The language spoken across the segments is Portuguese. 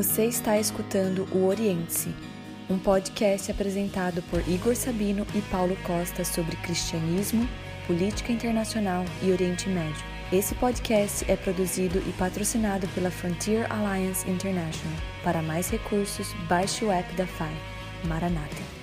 Você está escutando o Oriente-se, um podcast apresentado por Igor Sabino e Paulo Costa sobre cristianismo, política internacional e Oriente Médio. Esse podcast é produzido e patrocinado pela Frontier Alliance International. Para mais recursos, baixe o app da FAI. Maranata.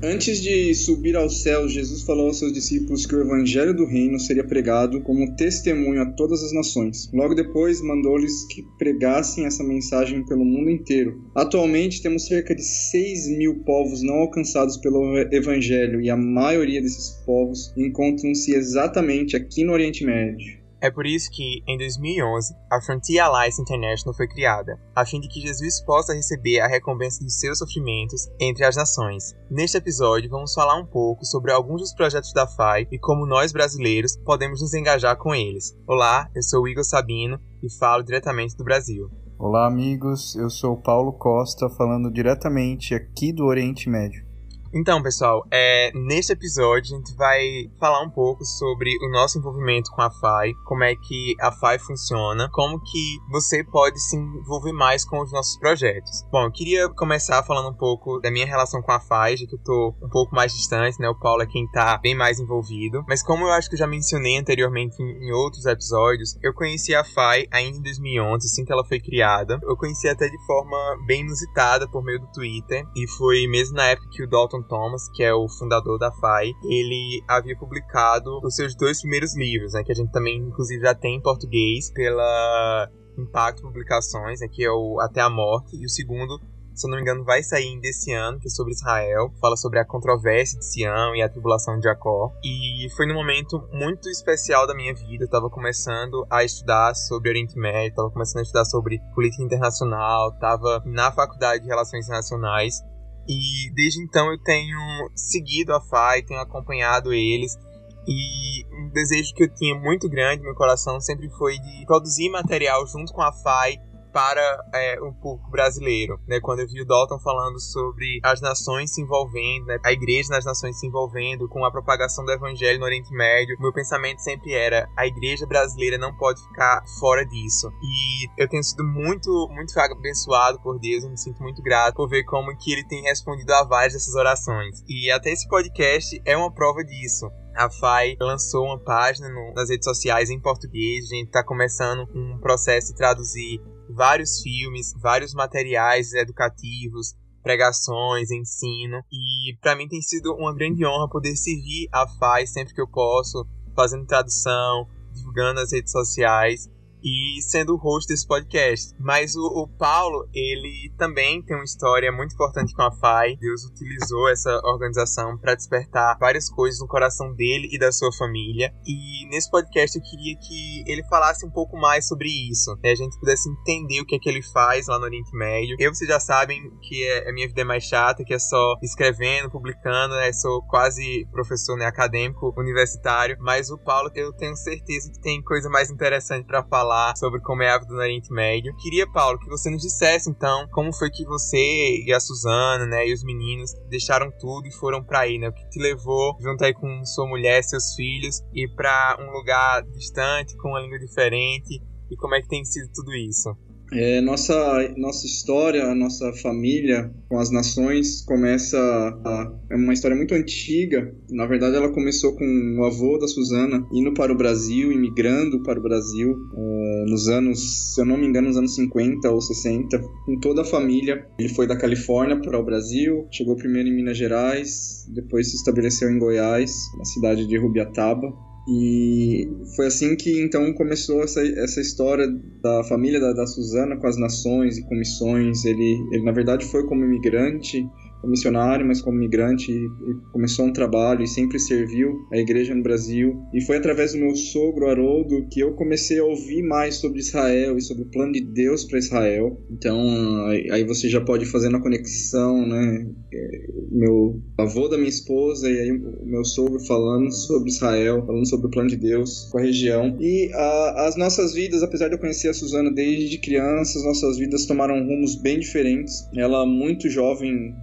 Antes de subir ao céu, Jesus falou aos seus discípulos que o evangelho do reino seria pregado como testemunho a todas as nações. Logo depois, mandou-lhes que pregassem essa mensagem pelo mundo inteiro. Atualmente, temos cerca de 6 mil povos não alcançados pelo evangelho, e a maioria desses povos encontram-se exatamente aqui no Oriente Médio. É por isso que, em 2011, a Frontier Alliance International foi criada, a fim de que Jesus possa receber a recompensa dos seus sofrimentos entre as nações. Neste episódio, vamos falar um pouco sobre alguns dos projetos da FAI e como nós brasileiros podemos nos engajar com eles. Olá, eu sou Igor Sabino e falo diretamente do Brasil. Olá, amigos, eu sou Paulo Costa, falando diretamente aqui do Oriente Médio. Então, pessoal, é, neste episódio a gente vai falar um pouco sobre o nosso envolvimento com a FAI, como é que a FAI funciona, como que você pode se envolver mais com os nossos projetos. Bom, eu queria começar falando um pouco da minha relação com a FAI, já que eu tô um pouco mais distante, né? O Paulo é quem tá bem mais envolvido. Mas como eu acho que eu já mencionei anteriormente em, em outros episódios, eu conheci a FAI ainda em 2011, assim que ela foi criada. Eu conheci até de forma bem inusitada por meio do Twitter, e foi mesmo na época que o Dalton Thomas, que é o fundador da FAI, ele havia publicado os seus dois primeiros livros, né, que a gente também, inclusive, já tem em português pela Impacto Publicações, né, que é o Até a Morte, e o segundo se eu não me engano, vai sair ainda esse ano, que é sobre Israel. Fala sobre a controvérsia de Sião e a tribulação de Jacó. E foi num momento muito especial da minha vida. Eu tava começando a estudar sobre Oriente Médio, tava começando a estudar sobre política internacional, tava na faculdade de Relações Internacionais. E desde então eu tenho seguido a FAI, tenho acompanhado eles. E um desejo que eu tinha muito grande no meu coração sempre foi de produzir material junto com a FAI para é, o público brasileiro, né? Quando eu vi o Dalton falando sobre as nações se envolvendo, né? a igreja nas nações se envolvendo com a propagação do evangelho no Oriente Médio, meu pensamento sempre era: a igreja brasileira não pode ficar fora disso. E eu tenho sido muito, muito abençoado por Deus, eu me sinto muito grato por ver como que ele tem respondido a várias dessas orações. E até esse podcast é uma prova disso a FAI lançou uma página no, nas redes sociais em português. A gente está começando um processo de traduzir vários filmes, vários materiais educativos, pregações, ensino. E para mim tem sido uma grande honra poder servir a FAI sempre que eu posso, fazendo tradução, divulgando nas redes sociais e sendo o host desse podcast. Mas o, o, Paulo, ele também tem uma história muito importante com a FAI. Deus utilizou essa organização para despertar várias coisas no coração dele e da sua família. E nesse podcast eu queria que ele falasse um pouco mais sobre isso, né? A gente pudesse entender o que é que ele faz lá no Oriente Médio. Eu, vocês já sabem que é, a minha vida é mais chata, que é só escrevendo, publicando, né? Sou quase professor né, acadêmico universitário. Mas o Paulo, eu tenho certeza que tem coisa mais interessante para falar falar sobre como é a vida no Oriente Médio. Queria, Paulo, que você nos dissesse então como foi que você e a Suzana, né, e os meninos deixaram tudo e foram para aí, né? O que te levou junto aí com sua mulher, seus filhos, ir para um lugar distante, com uma língua diferente, e como é que tem sido tudo isso? É, nossa, nossa história, nossa família com as nações começa. A, é uma história muito antiga. Na verdade, ela começou com o avô da Suzana indo para o Brasil, imigrando para o Brasil, é, nos anos, se eu não me engano, nos anos 50 ou 60, com toda a família. Ele foi da Califórnia para o Brasil, chegou primeiro em Minas Gerais, depois se estabeleceu em Goiás, na cidade de Rubiataba. E foi assim que então começou essa, essa história da família da, da Suzana com as nações e comissões. Ele, ele, na verdade, foi como imigrante, missionário, mas como migrante, e, e começou um trabalho e sempre serviu a igreja no Brasil. E foi através do meu sogro Haroldo que eu comecei a ouvir mais sobre Israel e sobre o plano de Deus para Israel. Então, aí você já pode fazer na conexão, né? É, meu avô da minha esposa e aí o meu sogro falando sobre Israel, falando sobre o plano de Deus com a região. E a, as nossas vidas, apesar de eu conhecer a Suzana desde crianças, nossas vidas tomaram rumos bem diferentes. Ela muito jovem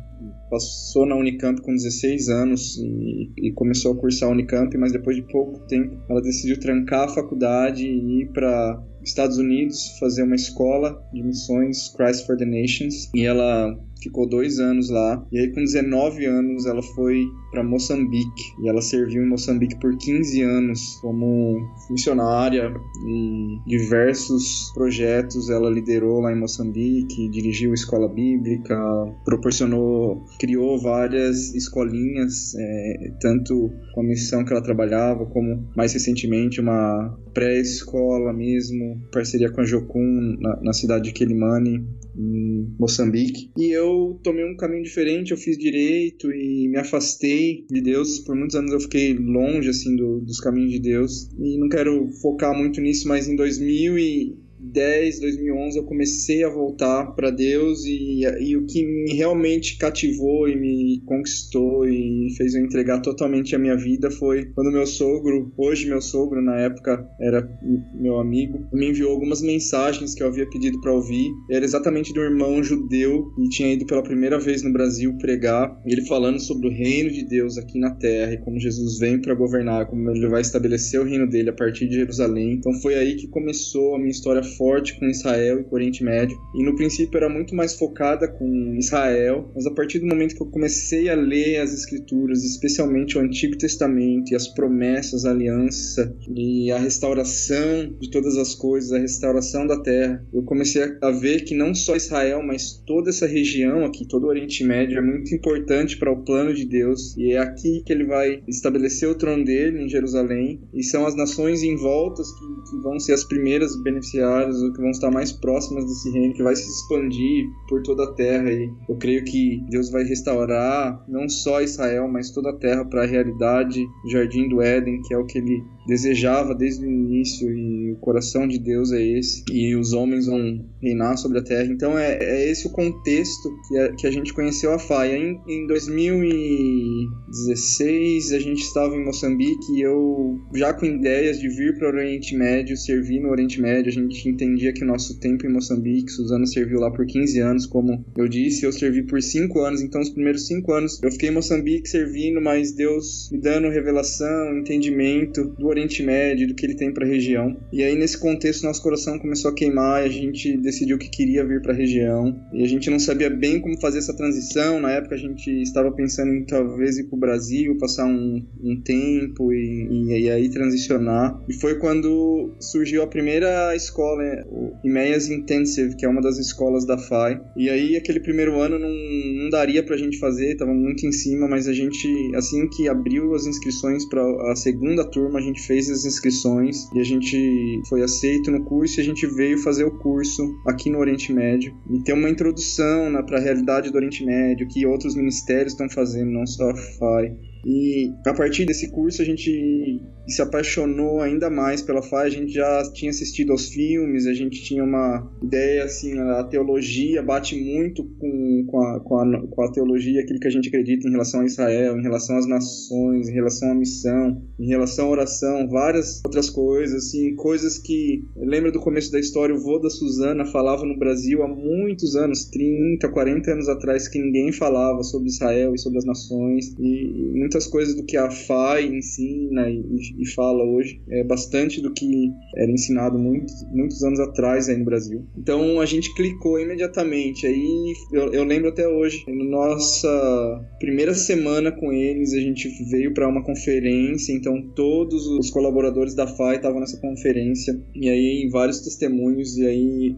passou na Unicamp com 16 anos e, e, começou a cursar a Unicamp, mas depois de pouco tempo ela decidiu trancar a faculdade e ir para Estados Unidos fazer uma escola de missões Christ for the Nations e ela ficou dois anos lá. E aí, com 19 anos, ela foi para Moçambique. E ela serviu em Moçambique por 15 anos como missionária e diversos projetos ela liderou lá em Moçambique, dirigiu escola bíblica, proporcionou, criou várias escolinhas, é, tanto com a missão que ela trabalhava, como mais recentemente uma pré-escola mesmo, parceria com a Jocum na, na cidade de Quelimane, em Moçambique. E eu tomei um caminho diferente, eu fiz direito e me afastei de Deus. Por muitos anos eu fiquei longe assim do, dos caminhos de Deus. E não quero focar muito nisso, mas em 2000 e 2010, 2011 eu comecei a voltar para Deus e, e o que me realmente cativou e me conquistou e fez eu entregar totalmente a minha vida foi quando meu sogro, hoje meu sogro, na época era meu amigo, me enviou algumas mensagens que eu havia pedido para ouvir. Era exatamente do irmão judeu e tinha ido pela primeira vez no Brasil pregar, ele falando sobre o reino de Deus aqui na terra e como Jesus vem para governar, como ele vai estabelecer o reino dele a partir de Jerusalém. Então foi aí que começou a minha história forte com Israel e com o Oriente Médio. E no princípio era muito mais focada com Israel, mas a partir do momento que eu comecei a ler as Escrituras, especialmente o Antigo Testamento e as promessas, a aliança e a restauração de todas as coisas, a restauração da terra, eu comecei a ver que não só Israel, mas toda essa região aqui, todo o Oriente Médio é muito importante para o plano de Deus e é aqui que ele vai estabelecer o trono dele em Jerusalém e são as nações em voltas que, que vão ser as primeiras beneficiadas que vão estar mais próximas desse reino, que vai se expandir por toda a terra. E eu creio que Deus vai restaurar não só Israel, mas toda a terra para a realidade do Jardim do Éden, que é o que ele desejava desde o início e o coração de Deus é esse e os homens vão reinar sobre a terra. Então é, é esse o contexto que a, que a gente conheceu a FAI em, em 2016 a gente estava em Moçambique e eu já com ideias de vir para o Oriente Médio servir no Oriente Médio a gente entendia que o nosso tempo em Moçambique Suzana serviu lá por 15 anos como eu disse eu servi por 5 anos. Então os primeiros 5 anos eu fiquei em Moçambique servindo mas Deus me dando revelação entendimento do Oriente Médio, do que ele tem para a região. E aí nesse contexto nosso coração começou a queimar e a gente decidiu que queria vir para a região. E a gente não sabia bem como fazer essa transição. Na época a gente estava pensando em talvez ir para o Brasil, passar um, um tempo e, e, e, aí transicionar. E foi quando surgiu a primeira escola, o Imeias Intensive, que é uma das escolas da FAI. E aí aquele primeiro ano não, não daria para a gente fazer, estava muito em cima, mas a gente assim que abriu as inscrições para a segunda turma, a gente fez as inscrições e a gente foi aceito no curso e a gente veio fazer o curso aqui no Oriente Médio e ter uma introdução para a realidade do Oriente Médio que outros ministérios estão fazendo, não só a FAI. E a partir desse curso a gente se apaixonou ainda mais pela FAI. A gente já tinha assistido aos filmes, a gente tinha uma ideia assim, a teologia bate muito com, com, a, com, a, com a teologia, aquilo que a gente acredita em relação a Israel, em relação às nações, em relação à missão, em relação à oração, várias outras coisas, assim, coisas que. Lembra do começo da história, o vô da Suzana falava no Brasil há muitos anos, 30, 40 anos atrás, que ninguém falava sobre Israel e sobre as nações, e muitas coisas do que a FAI ensina e, e fala hoje é bastante do que era ensinado muito, muitos anos atrás aí no Brasil. Então a gente clicou imediatamente. Aí eu, eu lembro até hoje, nossa primeira semana com eles, a gente veio para uma conferência. Então todos os colaboradores da FAI estavam nessa conferência. E aí vários testemunhos. E aí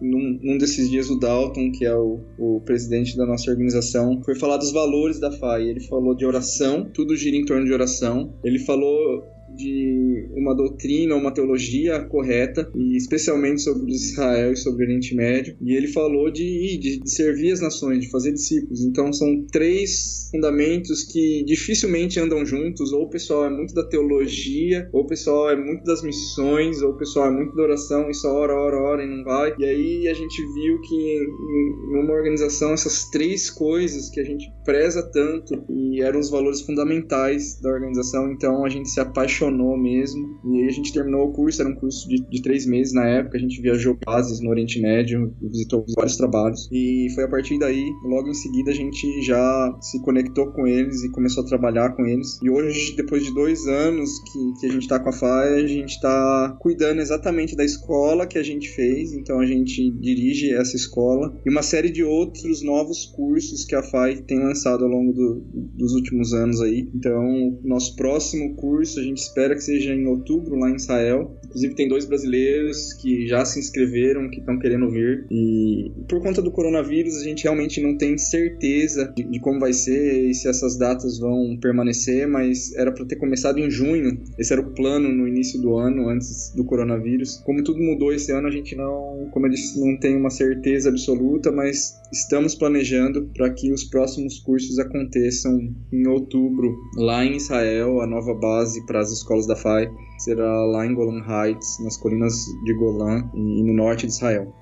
num, num, desses dias o Dalton, que é o, o, presidente da nossa organização, foi falar dos valores da FAI. Ele falou de oração, tudo gira em torno de oração. Ele falou de uma doutrina, uma teologia correta, e especialmente sobre Israel e sobre o Oriente Médio. E ele falou de, de, de servir as nações, de fazer discípulos. Então são três fundamentos que dificilmente andam juntos, ou o pessoal é muito da teologia, ou o pessoal é muito das missões, ou o pessoal é muito da oração e só ora, ora, ora e não vai. E aí a gente viu que em uma organização essas três coisas que a gente preza tanto e eram os valores fundamentais da organização, então a gente se apaixonou mesmo. E aí a gente terminou o curso, era um curso de, de três meses na época, a gente viajou bases no Oriente Médio, visitou vários trabalhos. E foi a partir daí, logo em seguida, a gente já se conectou com eles e começou a trabalhar com eles. E hoje, depois de dois anos que, que a gente está com a FAI, a gente está cuidando exatamente da escola que a gente fez, então a gente dirige essa escola e uma série de outros novos cursos que a FAI tem lançado ao longo do, dos últimos anos aí. Então, nosso próximo curso a gente espera que seja em outubro lá em Israel. Inclusive tem dois brasileiros que já se inscreveram, que estão querendo vir. E por conta do coronavírus a gente realmente não tem certeza de, de como vai ser e se essas datas vão permanecer, mas era para ter começado em junho. Esse era o plano no início do ano, antes do coronavírus. Como tudo mudou esse ano, a gente não, como eu disse, não tem uma certeza absoluta, mas estamos planejando para que os próximos cursos aconteçam em outubro, lá em Israel, a nova base para as escolas da FAI será lá em Golan Heights, nas colinas de Golan e no norte de Israel.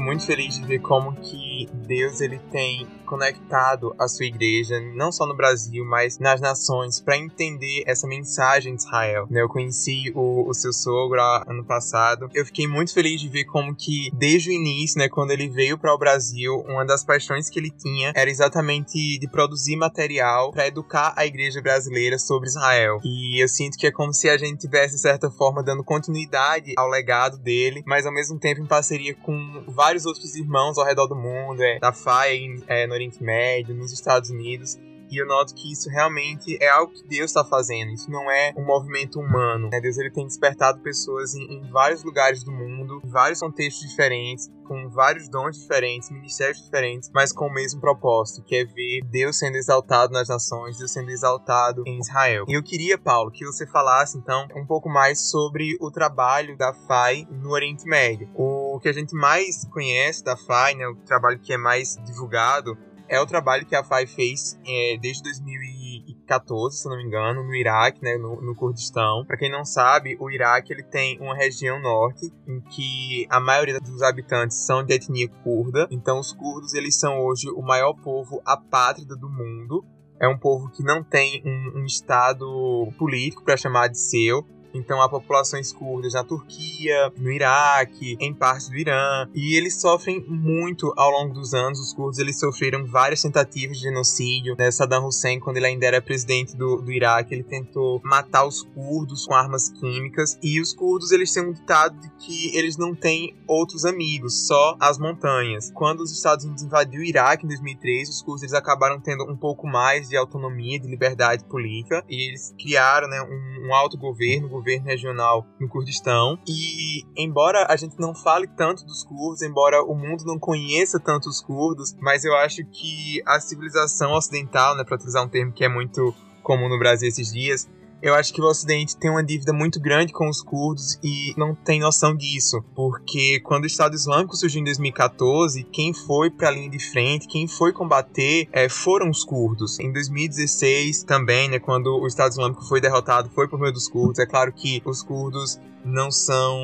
Muito feliz de ver como que Deus ele tem conectado a sua igreja, não só no Brasil, mas nas nações, para entender essa mensagem de Israel. Né, eu conheci o, o seu sogro ano passado. Eu fiquei muito feliz de ver como que, desde o início, né, quando ele veio para o Brasil, uma das paixões que ele tinha era exatamente de produzir material para educar a igreja brasileira sobre Israel. E eu sinto que é como se a gente tivesse, de certa forma, dando continuidade ao legado dele, mas ao mesmo tempo em parceria com vários outros irmãos ao redor do mundo, é, da FAI é, no Oriente Médio, nos Estados Unidos. E eu noto que isso realmente é algo que Deus está fazendo. Isso não é um movimento humano. Né? Deus ele tem despertado pessoas em, em, vários lugares do mundo, em vários contextos diferentes, com vários dons diferentes, ministérios diferentes, mas com o mesmo propósito, que é ver Deus sendo exaltado nas nações, Deus sendo exaltado em Israel. E eu queria, Paulo, que você falasse então um pouco mais sobre o trabalho da FAI no Oriente Médio. O que a gente mais conhece da FAI, né, o trabalho que é mais divulgado, é o trabalho que a FAI fez é, desde 2014, se não me engano, no Iraque, né, no, no Kurdistão. Para quem não sabe, o Iraque ele tem uma região norte em que a maioria dos habitantes são de etnia curda. Então, os curdos eles são hoje o maior povo apátrida do mundo. É um povo que não tem um, um estado político para chamar de seu. Então há populações curdas na Turquia, no Iraque, em parte do Irã, e eles sofrem muito ao longo dos anos. Os curdos eles sofreram várias tentativas de genocídio. Né? Saddam Hussein, quando ele ainda era presidente do, do Iraque, ele tentou matar os curdos com armas químicas. E os curdos eles têm um ditado de que eles não têm outros amigos, só as montanhas. Quando os Estados Unidos invadiu o Iraque em 2003, os curdos eles acabaram tendo um pouco mais de autonomia, de liberdade política, e eles criaram né, um, um autogoverno, governo regional no Kurdistão. E embora a gente não fale tanto dos curdos, embora o mundo não conheça tanto os curdos, mas eu acho que a civilização ocidental, né, para utilizar um termo que é muito comum no Brasil esses dias, eu acho que o Ocidente tem uma dívida muito grande com os curdos e não tem noção disso, porque quando o Estado Islâmico surgiu em 2014, quem foi para a linha de frente, quem foi combater é, foram os curdos. Em 2016 também, né, quando o Estado Islâmico foi derrotado, foi por meio dos curdos. É claro que os curdos não são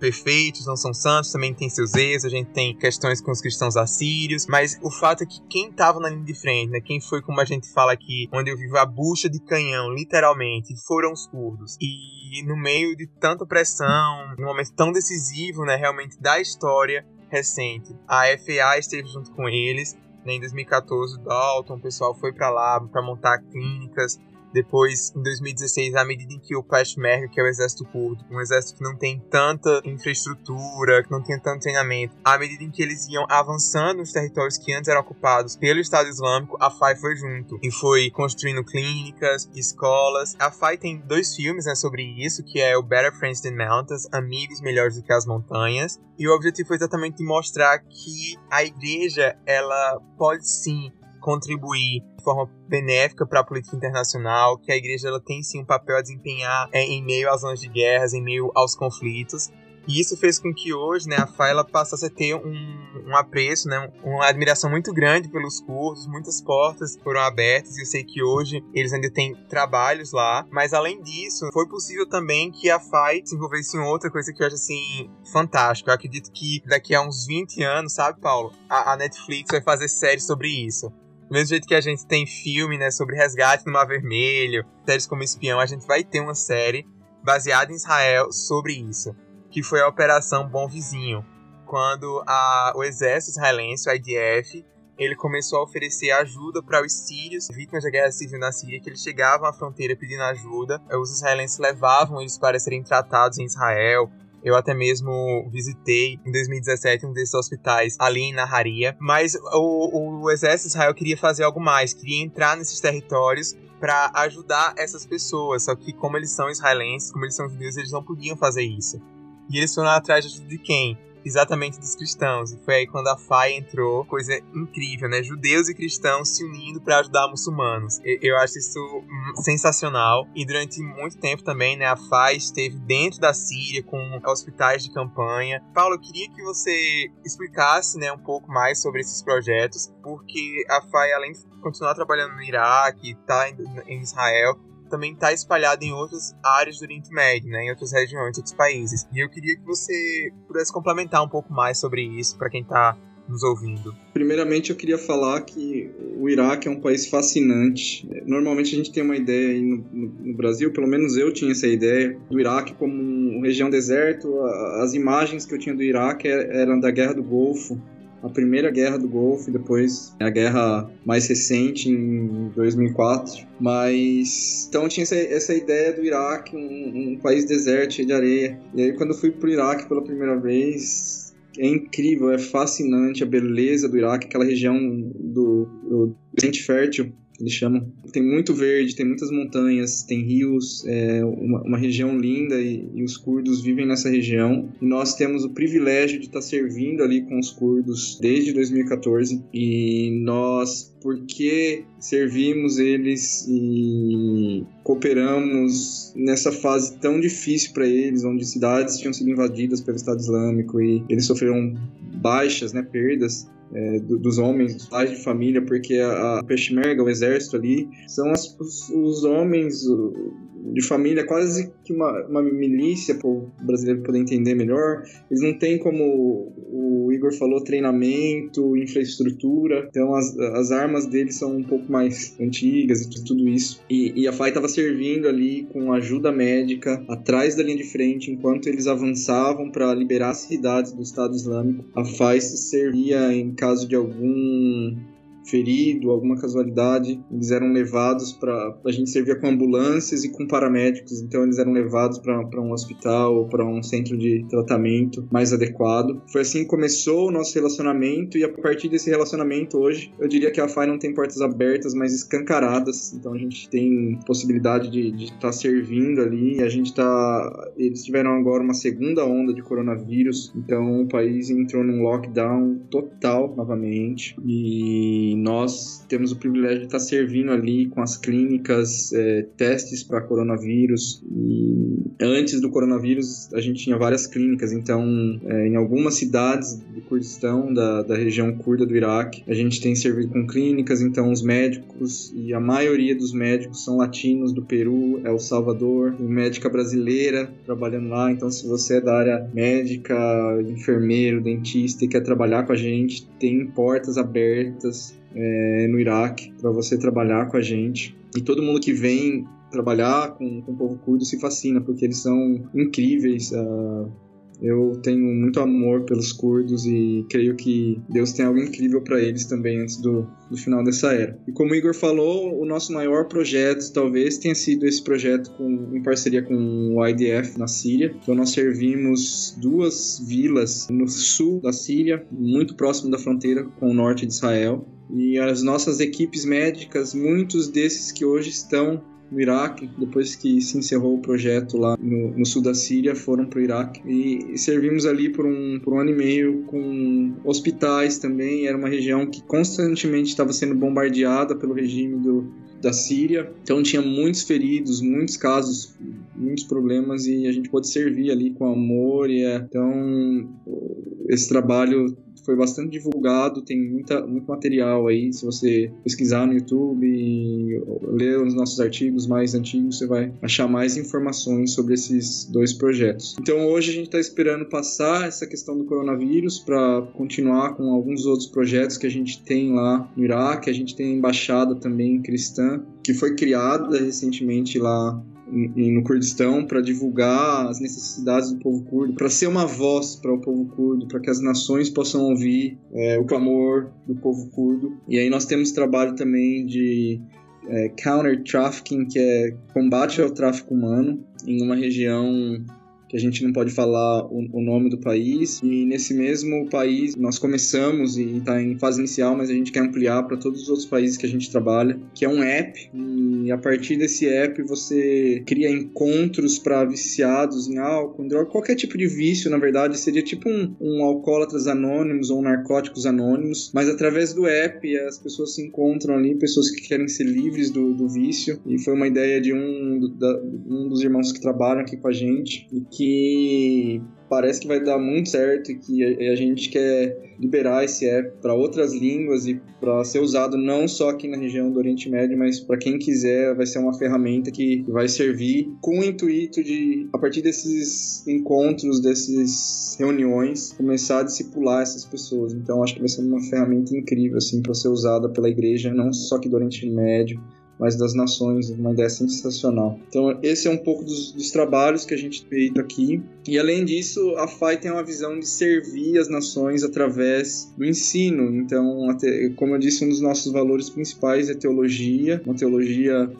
perfeitos, não são santos, também tem seus erros, a gente tem questões com os cristãos assírios, mas o fato é que quem estava na linha de frente, né, quem foi, como a gente fala aqui, onde eu vivo a bucha de canhão, literalmente, foram os curdos. E no meio de tanta pressão, num momento tão decisivo, né, realmente da história recente, a FA esteve junto com eles Né? Em 2014, o Dalton, o pessoal foi para lá para montar clínicas depois, em 2016, à medida em que o Peshmerga, que é o exército curdo, um exército que não tem tanta infraestrutura, que não tem tanto treinamento, à medida em que eles iam avançando nos territórios que antes eram ocupados pelo Estado Islâmico, a FAI foi junto e foi construindo clínicas, escolas. A FAI tem dois filmes né, sobre isso, que é o Better Friends Than Mountains, Amigos Melhores do que as Montanhas, e o objetivo foi exatamente mostrar que a igreja, ela pode sim contribuir de forma benéfica para a política internacional, que a igreja ela tem sim um papel a desempenhar é, em meio às zonas de guerras, em meio aos conflitos. E isso fez com que hoje né, a FAI passasse a ter um, um apreço, né, uma admiração muito grande pelos cursos, muitas portas foram abertas e eu sei que hoje eles ainda têm trabalhos lá. Mas além disso, foi possível também que a FAI se envolvesse em outra coisa que eu acho assim fantástica. Eu acredito que daqui a uns 20 anos, sabe, Paulo, a, a Netflix vai fazer série sobre isso. Do mesmo jeito que a gente tem filme, né, sobre resgate no Mar Vermelho, séries como Espião, a gente vai ter uma série baseada em Israel sobre isso, que foi a Operação Bom Vizinho, quando a, o exército israelense, o IDF, ele começou a oferecer ajuda para os sírios, vítimas da guerra civil na Síria, que eles chegavam à fronteira pedindo ajuda. Os israelenses levavam eles para serem tratados em Israel, eu até mesmo visitei em 2017 um desses hospitais ali em Naharia. Mas o, o exército de Israel queria fazer algo mais, queria entrar nesses territórios para ajudar essas pessoas. Só que como eles são israelenses, como eles são judeus, eles não podiam fazer isso. E eles foram atrás de quem? Exatamente dos cristãos. E foi aí quando a FAI entrou, coisa incrível, né? Judeus e cristãos se unindo para ajudar muçulmanos. Eu acho isso sensacional. E durante muito tempo também, né, a FAI esteve dentro da Síria com hospitais de campanha. Paulo, eu queria que você explicasse, né, um pouco mais sobre esses projetos, porque a FAI, além de continuar trabalhando no Iraque, tá em Israel, também está espalhada em outras áreas do Oriente Médio, né, em outras regiões, outros países. E eu queria que você pudesse complementar um pouco mais sobre isso para quem está nos ouvindo. Primeiramente, eu queria falar que o Iraque é um país fascinante. Normalmente a gente tem uma ideia aí no, no, no Brasil, pelo menos eu tinha essa ideia, do Iraque como uma região deserto. As imagens que eu tinha do Iraque é, eram da Guerra do Golfo, a primeira guerra do Golfo, depois a guerra mais recente em 2004. Mas então tinha essa, essa ideia do Iraque, um, um país deserto cheio de areia. E aí quando eu fui pro Iraque pela primeira vez, é incrível, é fascinante a beleza do Iraque, aquela região do, do Fértil eles chamam. Tem muito verde, tem muitas montanhas, tem rios, é uma, uma região linda e, e, os curdos vivem nessa região. E nós temos o privilégio de estar servindo ali com os curdos desde 2014 e nós, porque servimos eles e cooperamos nessa fase tão difícil para eles, onde cidades tinham sido invadidas pelo Estado Islâmico e eles sofreram baixas, né, perdas é, do, dos homens, dos pais de família, porque a, a Peshmerga, o exército ali, são as, os, os, homens de família, quase que uma, uma milícia, para o brasileiro poder entender melhor. Eles não têm, como o Igor falou, treinamento, infraestrutura, então as, as armas deles são um pouco mais antigas e tudo isso. E, e a FAI estava servindo ali com ajuda médica atrás da linha de frente, enquanto eles avançavam para liberar as cidades do Estado Islâmico. A FAI servia em caso de algum ferido, alguma casualidade, eles eram levados para a gente servia com ambulâncias e com paramédicos, então eles eram levados para um hospital ou para um centro de tratamento mais adequado. Foi assim que começou o nosso relacionamento e a partir desse relacionamento hoje, eu diria que a FAI não tem portas abertas, mas escancaradas, então a gente tem possibilidade de estar tá servindo ali, a gente está eles tiveram agora uma segunda onda de coronavírus, então o país entrou num lockdown total novamente e nós temos o privilégio de estar servindo ali com as clínicas, é, testes para coronavírus. E antes do coronavírus, a gente tinha várias clínicas, então, é, em algumas cidades do Kurdistão, da, da região curda do Iraque, a gente tem servido com clínicas, então, os médicos, e a maioria dos médicos são latinos do Peru, El Salvador, médica brasileira trabalhando lá. Então, se você é da área médica, enfermeiro, dentista e quer trabalhar com a gente, tem portas abertas é, no Iraque para você trabalhar com a gente. E todo mundo que vem trabalhar com, com o povo curdo se fascina, porque eles são incríveis. Uh, Eu tenho muito amor pelos curdos e creio que Deus tem algo incrível para eles também antes do, do final dessa era. E como o Igor falou, o nosso maior projeto talvez tenha sido esse projeto com, em parceria com o IDF na Síria. Então nós servimos duas vilas no sul da Síria, muito próximo da fronteira com o norte de Israel. E as nossas equipes médicas, muitos desses que hoje estão no Iraque, depois que se encerrou o projeto lá no, no sul da Síria, foram para o Iraque e, servimos ali por um, por um ano e meio com hospitais também. Era uma região que constantemente estava sendo bombardeada pelo regime do, da Síria, então tinha muitos feridos, muitos casos, muitos problemas e a gente pôde servir ali com amor e é, então esse trabalho foi bastante divulgado, tem muita, muito material aí. Se você pesquisar no YouTube ler os nossos artigos mais antigos, você vai achar mais informações sobre esses dois projetos. Então hoje a gente está esperando passar essa questão do coronavírus para continuar com alguns outros projetos que a gente tem lá no Iraque. A gente tem a embaixada também cristã que foi criada recentemente lá no Kurdistão para divulgar as necessidades do povo curdo, para ser uma voz para o povo curdo, para que as nações possam ouvir é, o clamor do povo curdo. E aí nós temos trabalho também de é, counter trafficking, que é combate ao tráfico humano em uma região que a gente não pode falar o, o nome do país. E nesse mesmo país nós começamos e está em fase inicial, mas a gente quer ampliar para todos os outros países que a gente trabalha, que é um app. E a partir desse app você cria encontros para viciados em álcool, droga, qualquer tipo de vício, na verdade, seria tipo um, um alcoólatras anônimos ou um narcóticos anônimos, mas através do app as pessoas se encontram ali, pessoas que querem ser livres do, do vício. E foi uma ideia de um, da, um dos irmãos que trabalham aqui com a gente e que que parece que vai dar muito certo e que a, gente quer liberar esse app para outras línguas e para ser usado não só aqui na região do Oriente Médio, mas para quem quiser, vai ser uma ferramenta que vai servir com o intuito de, a partir desses encontros, dessas reuniões, começar a discipular essas pessoas. Então, acho que vai ser uma ferramenta incrível assim para ser usada pela igreja, não só aqui do Oriente Médio, mas das nações, uma ideia sensacional. Então, esse é um pouco dos, dos, trabalhos que a gente feito aqui. E além disso, a FAI tem uma visão de servir as nações através do ensino. Então, até, como eu disse, um dos nossos valores principais é teologia, uma teologia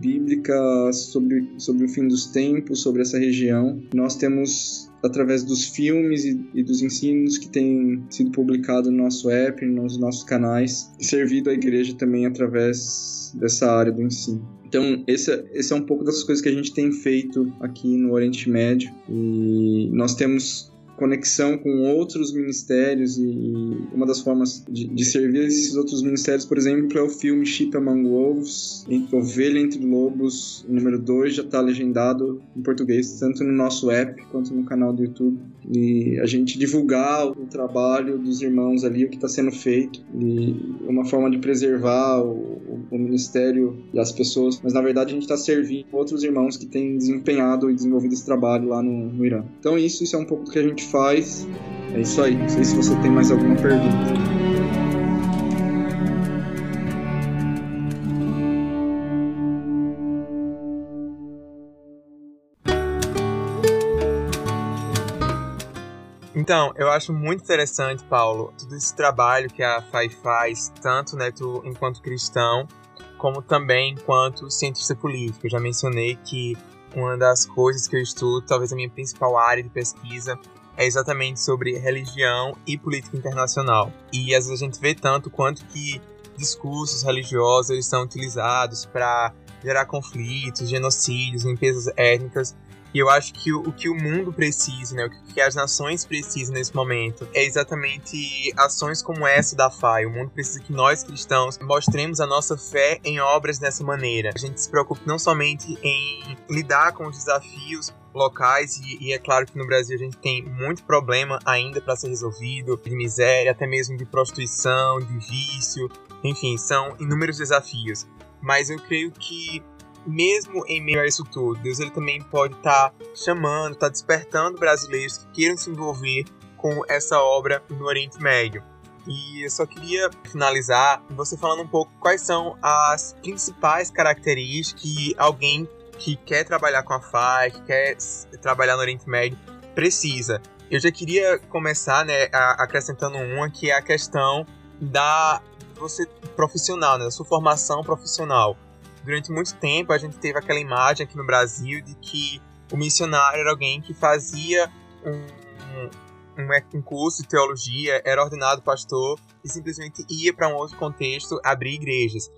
bíblica sobre, sobre o fim dos tempos, sobre essa região. Nós temos através dos filmes e, e, dos ensinos que têm sido publicados no nosso app, nos nossos canais, servido a igreja também através dessa área do ensino. Então, esse, esse é um pouco das coisas que a gente tem feito aqui no Oriente Médio. E nós temos conexão com outros ministérios e uma das formas de, de, servir esses outros ministérios, por exemplo, é o filme Sheep Among Wolves, Ovelha Entre Lobos, número 2, já está legendado em português, tanto no nosso app quanto no canal do YouTube. E a gente divulgar o trabalho dos irmãos ali, o que está sendo feito, e uma forma de preservar o, o, o ministério e as pessoas, mas na verdade a gente está servindo outros irmãos que têm desempenhado e desenvolvido esse trabalho lá no, no Irã. Então isso, isso é um pouco do que a gente faz. É isso aí. Não sei se você tem mais alguma pergunta. Então, eu acho muito interessante, Paulo, todo esse trabalho que a FAI faz, tanto né, tu, enquanto cristão, como também enquanto cientista político. Eu já mencionei que uma das coisas que eu estudo, talvez a minha principal área de pesquisa, é exatamente sobre religião e política internacional. E às vezes a gente vê tanto quanto que discursos religiosos eles são utilizados para gerar conflitos, genocídios, limpezas étnicas. E eu acho que o, que o mundo precisa, né, o que as nações precisam nesse momento, é exatamente ações como essa da FAI. O mundo precisa que nós cristãos mostremos a nossa fé em obras dessa maneira. A gente se preocupe não somente em lidar com os desafios locais e, e, é claro que no Brasil a gente tem muito problema ainda para ser resolvido, de miséria, até mesmo de prostituição, de vício, enfim, são inúmeros desafios. Mas eu creio que mesmo em meio a isso tudo, Deus ele também pode estar tá chamando, estar tá despertando brasileiros que queiram se envolver com essa obra no Oriente Médio. E eu só queria finalizar você falando um pouco quais são as principais características que alguém que quer trabalhar com a FAI, que quer trabalhar no Oriente Médio, precisa. Eu já queria começar, né, acrescentando uma que é a questão da você profissional, né, da sua formação profissional. Durante muito tempo a gente teve aquela imagem aqui no Brasil de que o missionário era alguém que fazia um, um, um curso de teologia, era ordenado pastor e simplesmente ia para um outro contexto abrir igrejas.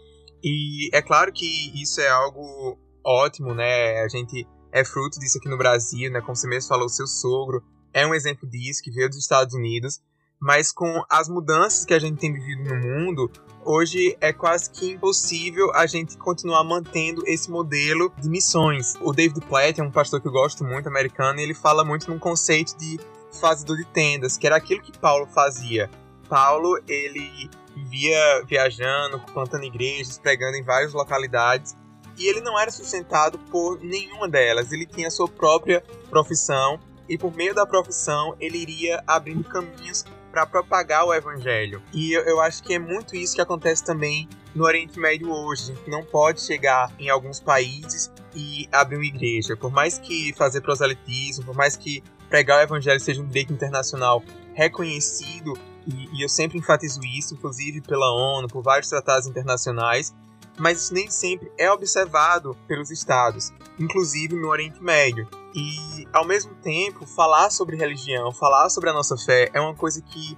E é claro que isso é algo ótimo, né? A gente é fruto disso aqui no Brasil, né? Como você mesmo falou, seu sogro é um exemplo disso, que veio dos Estados Unidos. Mas com as mudanças que a gente tem vivido no mundo, hoje é quase que impossível a gente continuar mantendo esse modelo de missões. O David Platt é um pastor que eu gosto muito, americano, e ele fala muito num conceito de fazedor de tendas, que era aquilo que Paulo fazia. Paulo, ele vivia viajando, plantando igrejas, pregando em várias localidades, e ele não era sustentado por nenhuma delas. Ele tinha a sua própria profissão e por meio da profissão ele iria abrindo caminhos para propagar o evangelho. E eu, eu, acho que é muito isso que acontece também no Oriente Médio hoje. A gente não pode chegar em alguns países e abrir uma igreja. Por mais que fazer proselitismo, por mais que pregar o evangelho seja um direito internacional reconhecido, e, e eu sempre enfatizo isso, inclusive pela ONU, por vários tratados internacionais, mas isso nem sempre é observado pelos estados, inclusive no Oriente Médio. E, ao mesmo tempo, falar sobre religião, falar sobre a nossa fé é uma coisa que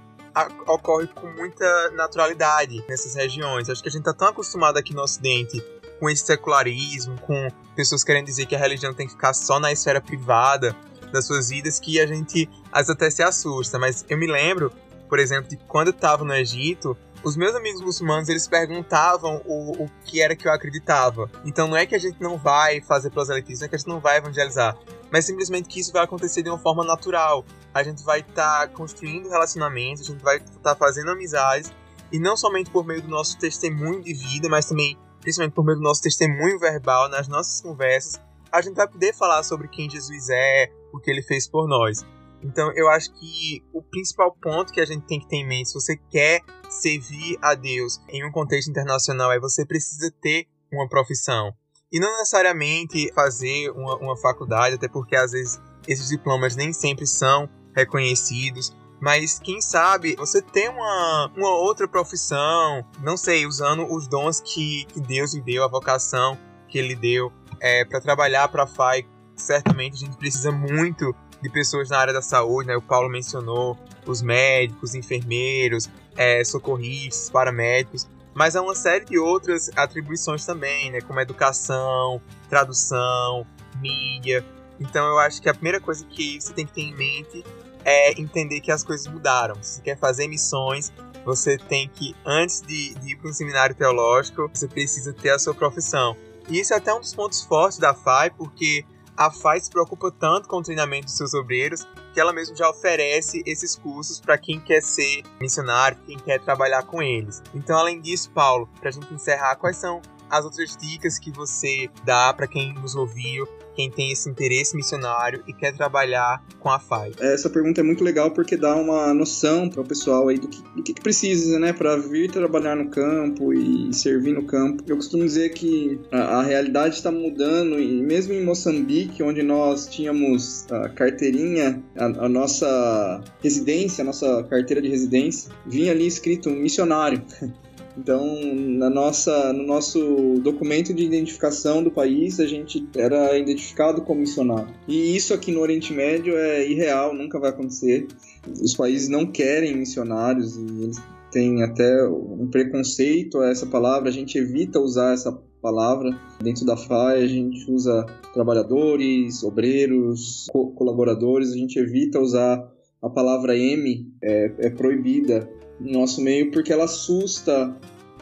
ocorre com muita naturalidade nessas regiões. Acho que a gente está tão acostumado aqui no Ocidente com esse secularismo, com pessoas querendo dizer que a religião tem que ficar só na esfera privada das suas vidas, que a gente às vezes até se assusta. Mas eu me lembro, por exemplo, de quando eu estava no Egito, os meus amigos muçulmanos, eles perguntavam o, o que era que eu acreditava. Então não é que a gente não vai fazer proselitismo, não é que a gente não vai evangelizar, mas simplesmente que isso vai acontecer de uma forma natural. A gente vai estar tá construindo relacionamentos, a gente vai estar tá fazendo amizades, e não somente por meio do nosso testemunho de vida, mas também, principalmente por meio do nosso testemunho verbal, nas nossas conversas, a gente vai poder falar sobre quem Jesus é, o que ele fez por nós. Então eu acho que o principal ponto que a gente tem que ter em mente, se você quer servir a Deus em um contexto internacional, é você precisa ter uma profissão. E não necessariamente fazer uma, uma faculdade, até porque às vezes esses diplomas nem sempre são reconhecidos. Mas quem sabe você tem uma, uma outra profissão, não sei, usando os dons que, que Deus lhe deu, a vocação que Ele deu é, para trabalhar para a FAI. Certamente a gente precisa muito de pessoas na área da saúde, né? O Paulo mencionou os médicos, enfermeiros, é, socorristas, paramédicos, mas há uma série de outras atribuições também, né? Como educação, tradução, mídia. Então eu acho que a primeira coisa que você tem que ter em mente é entender que as coisas mudaram. Se você quer fazer missões, você tem que, antes de, de ir para um seminário teológico, você precisa ter a sua profissão. E isso é até um dos pontos fortes da FAI, porque a FAI se preocupa tanto com o treinamento dos seus obreiros que ela mesmo já oferece esses cursos para quem quer ser missionário, quem quer trabalhar com eles. Então, além disso, Paulo, para a gente encerrar, quais são as outras dicas que você dá para quem nos ouviu quem tem esse interesse missionário e quer trabalhar com a FAI? Essa pergunta é muito legal porque dá uma noção para o pessoal aí do que, do que precisa, né, para vir trabalhar no campo e servir no campo. Eu costumo dizer que a, a realidade está mudando e mesmo em Moçambique, onde nós tínhamos a carteirinha, a, a nossa residência, a nossa carteira de residência, vinha ali escrito missionário. Então, na nossa, no nosso documento de identificação do país, a gente era identificado como missionário. E isso aqui no Oriente Médio é irreal, nunca vai acontecer. Os países não querem missionários e eles têm até um preconceito a essa palavra, a gente evita usar essa palavra. Dentro da FAI a gente usa trabalhadores, obreiros, co colaboradores, a gente evita usar a palavra M, é, é proibida no nosso meio porque ela assusta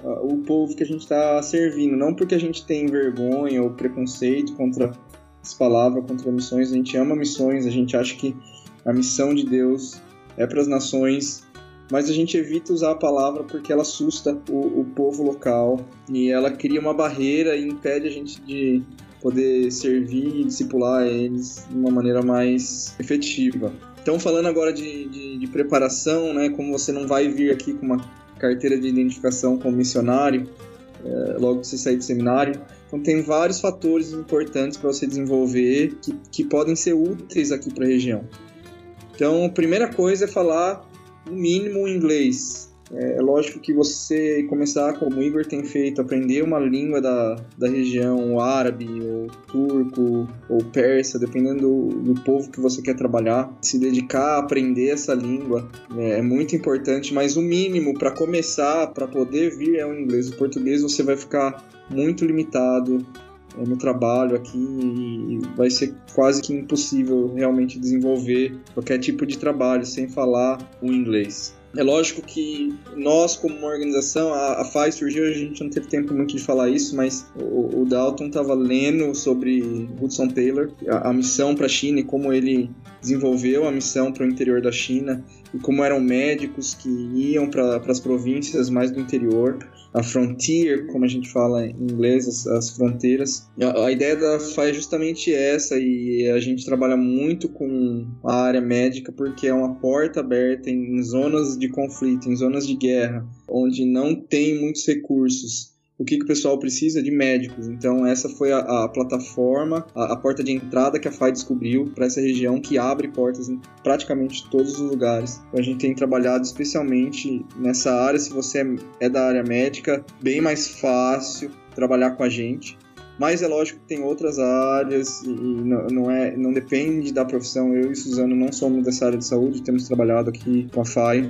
uh, o povo que a gente está servindo, não porque a gente tem vergonha ou preconceito contra as palavras, contra missões. A gente ama missões, a gente acha que a missão de Deus é para as nações, mas a gente evita usar a palavra porque ela assusta o, o povo local e ela cria uma barreira e impede a gente de poder servir e discipular eles de uma maneira mais efetiva. Então, falando agora de, de, de, preparação, né, como você não vai vir aqui com uma carteira de identificação como missionário, é, logo que você sair do seminário, então tem vários fatores importantes para você desenvolver que, que podem ser úteis aqui para a região. Então, a primeira coisa é falar no mínimo inglês. É, é lógico que você começar, como o Igor tem feito, aprender uma língua da, da região, árabe, ou turco, ou persa, dependendo do, do povo que você quer trabalhar, se dedicar a aprender essa língua é, é muito importante, mas o mínimo para começar, para poder vir é o inglês. O português você vai ficar muito limitado é, no trabalho aqui e vai ser quase que impossível realmente desenvolver qualquer tipo de trabalho sem falar o inglês. É lógico que nós, como uma organização, a, a FAI surgiu, a gente não teve tempo muito de falar isso, mas o, o Dalton estava lendo sobre Hudson Taylor, a, a missão para a China e como ele desenvolveu a missão para o interior da China e como eram médicos que iam para as províncias mais do interior a frontier, como a gente fala em inglês, as, as fronteiras. A, a, ideia da FA é justamente essa e a gente trabalha muito com a área médica porque é uma porta aberta em zonas de conflito, em zonas de guerra, onde não tem muitos recursos o que, que o pessoal precisa de médicos. Então, essa foi a, a plataforma, a, a, porta de entrada que a FAI descobriu para essa região que abre portas em praticamente todos os lugares. Então, a gente tem trabalhado especialmente nessa área. Se você é, da área médica, bem mais fácil trabalhar com a gente. Mas é lógico que tem outras áreas e não, não, é, não depende da profissão. Eu e Suzano não somos dessa área de saúde, temos trabalhado aqui com a FAI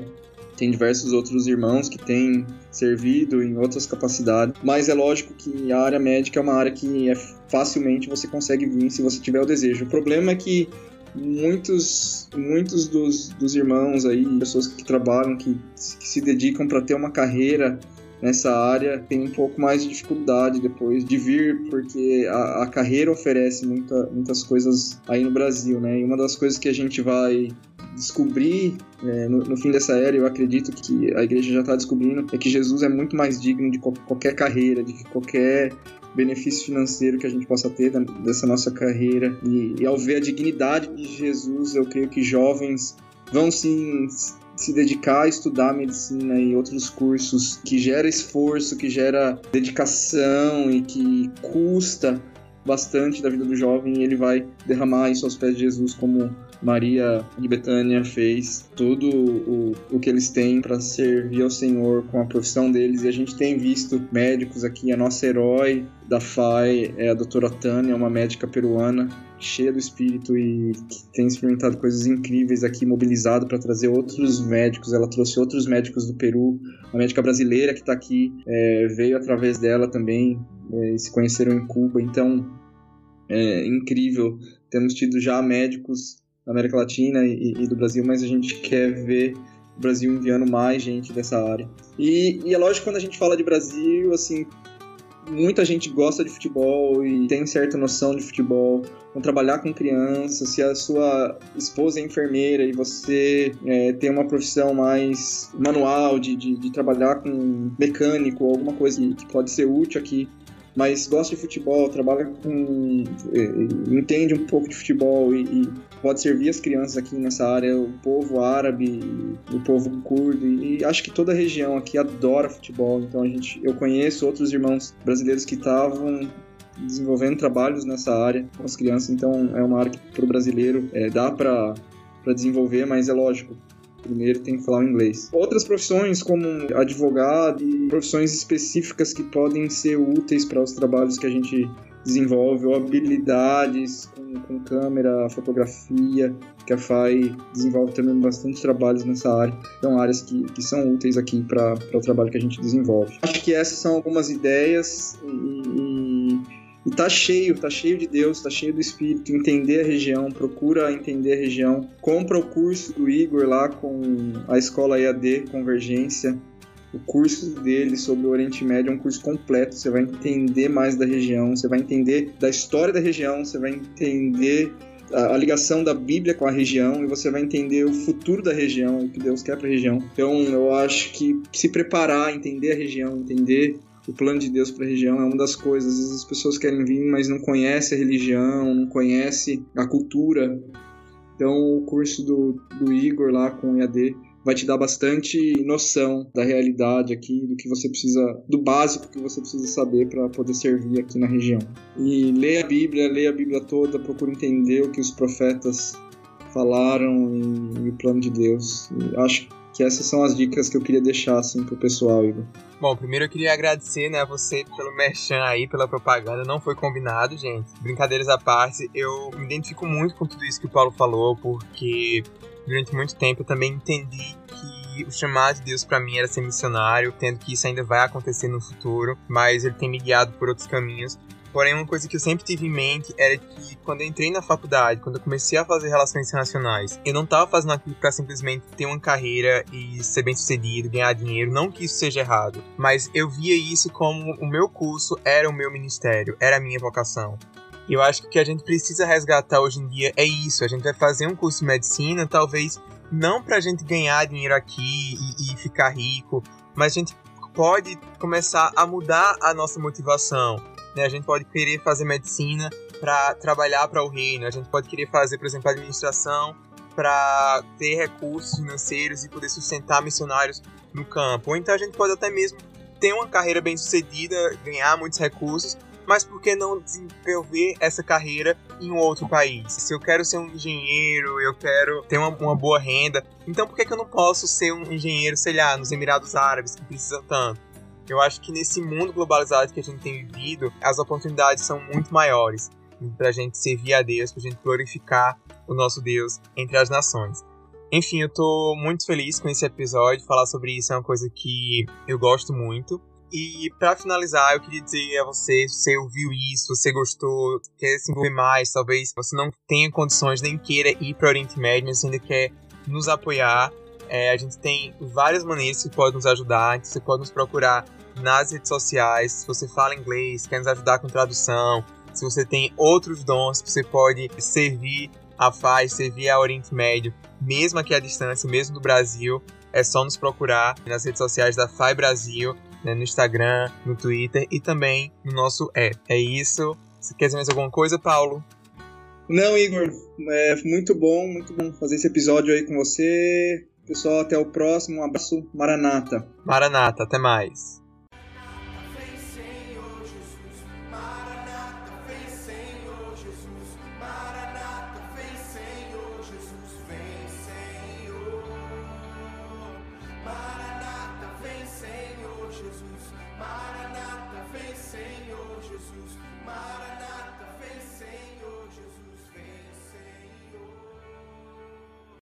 tem diversos outros irmãos que têm servido em outras capacidades, mas é lógico que a área médica é uma área que é facilmente você consegue vir se você tiver o desejo. O problema é que muitos muitos dos, dos irmãos aí, pessoas que trabalham, que, que se dedicam para ter uma carreira nessa área tem um pouco mais de dificuldade depois de vir, porque a, a carreira oferece muita, muitas coisas aí no Brasil, né? E uma das coisas que a gente vai descobrir é, no, no, fim dessa era, eu acredito que a igreja já está descobrindo, é que Jesus é muito mais digno de qualquer carreira, de qualquer benefício financeiro que a gente possa ter dessa nossa carreira. E, e ao ver a dignidade de Jesus, eu creio que jovens vão sim se dedicar a estudar medicina e outros cursos que gera esforço, que gera dedicação e que custa bastante da vida do jovem, ele vai derramar isso aos pés de Jesus, como Maria de Betânia fez. Tudo o, o que eles têm para servir ao Senhor com a profissão deles. E a gente tem visto médicos aqui, a nossa herói da FAI é a doutora Tânia, uma médica peruana cheia do espírito e que tem experimentado coisas incríveis aqui, mobilizado para trazer outros médicos. Ela trouxe outros médicos do Peru. A médica brasileira que está aqui é, veio através dela também é, se conheceram em Cuba. Então, é incrível. Temos tido já médicos da América Latina e, e, do Brasil, mas a gente quer ver o Brasil enviando mais gente dessa área. E, e é lógico quando a gente fala de Brasil, assim, muita gente gosta de futebol e tem certa noção de futebol. Vão trabalhar com crianças, se a sua esposa é enfermeira e você é, tem uma profissão mais manual de, de, de trabalhar com mecânico alguma coisa que, que pode ser útil aqui mas gosta de futebol, trabalha com. É, entende um pouco de futebol e, e, pode servir as crianças aqui nessa área, o povo árabe, o povo curdo, e, acho que toda a região aqui adora futebol. Então a gente, eu conheço outros irmãos brasileiros que estavam desenvolvendo trabalhos nessa área com as crianças, então é uma área que para o brasileiro é, dá para desenvolver, mas é lógico, primeiro tem que falar o inglês. Outras profissões, como advogado e profissões específicas que podem ser úteis para os trabalhos que a gente desenvolve, habilidades com, com câmera, fotografia, que a FAI desenvolve também bastante trabalhos nessa área. Então, áreas que, que são úteis aqui para o trabalho que a gente desenvolve. Acho que essas são algumas ideias e, e e tá cheio, tá cheio de Deus, tá cheio do Espírito. Entender a região, procura entender a região. Compra o curso do Igor lá com a escola EAD Convergência. O curso dele sobre o Oriente Médio é um curso completo. Você vai entender mais da região, você vai entender da história da região, você vai entender a, ligação da Bíblia com a região e você vai entender o futuro da região, o que Deus quer para a região. Então, eu acho que se preparar, entender a região, entender o plano de Deus para a região é uma das coisas. Às vezes as pessoas querem vir, mas não conhecem a religião, não conhecem a cultura. Então o curso do, do Igor lá com o EAD vai te dar bastante noção da realidade aqui, do que você precisa, do básico que você precisa saber para poder servir aqui na região. E leia a Bíblia, leia a Bíblia toda, procure entender o que os profetas falaram e, o plano de Deus. E acho que essas são as dicas que eu queria deixar assim pro pessoal, Igor. Bom, primeiro eu queria agradecer, né, a você pelo merchan aí, pela propaganda. Não foi combinado, gente. Brincadeiras à parte, eu me identifico muito com tudo isso que o Paulo falou, porque durante muito tempo eu também entendi que o chamado de Deus para mim era ser missionário, tendo que isso ainda vai acontecer no futuro, mas ele tem me guiado por outros caminhos. Porém, uma coisa que eu sempre tive em mente era que quando eu entrei na faculdade, quando eu comecei a fazer relações internacionais, eu não estava fazendo aquilo para simplesmente ter uma carreira e ser bem sucedido, ganhar dinheiro, não que isso seja errado, mas eu via isso como o meu curso era o meu ministério, era a minha vocação. E eu acho que o que a gente precisa resgatar hoje em dia é isso. A gente vai fazer um curso de medicina, talvez não para a gente ganhar dinheiro aqui e, e ficar rico, mas a gente pode começar a mudar a nossa motivação né? A gente pode querer fazer medicina para trabalhar para o reino, a gente pode querer fazer, por exemplo, administração para ter recursos financeiros e poder sustentar missionários no campo. Ou então a gente pode até mesmo ter uma carreira bem sucedida, ganhar muitos recursos, mas por que não desenvolver essa carreira em um outro país? Se eu quero ser um engenheiro, eu quero ter uma, uma boa renda, então por que, que eu não posso ser um engenheiro, sei lá, nos Emirados Árabes, que precisam tanto? Eu acho que nesse mundo globalizado que a gente tem vivido, as oportunidades são muito maiores para a gente servir a Deus, para a gente glorificar o nosso Deus entre as nações. Enfim, eu tô muito feliz com esse episódio. Falar sobre isso é uma coisa que eu gosto muito. E para finalizar, eu queria dizer a você, se você ouviu isso, você gostou, quer se envolver mais, talvez você não tenha condições nem queira ir para Oriente Médio, mas ainda quer nos apoiar. É, a gente tem várias maneiras que pode nos ajudar. Você pode nos procurar nas redes sociais. Se você fala inglês, quer nos ajudar com tradução, se você tem outros dons, você pode servir a FAI, servir a Oriente Médio, mesmo aqui à distância, mesmo do Brasil. É só nos procurar nas redes sociais da FAI Brasil, né, no Instagram, no Twitter e também no nosso app. É isso. Você quer dizer mais alguma coisa, Paulo? Não, Igor. É muito bom, muito bom fazer esse episódio aí com você. Pessoal, até o próximo. Um abraço. Maranata. Maranata, até mais.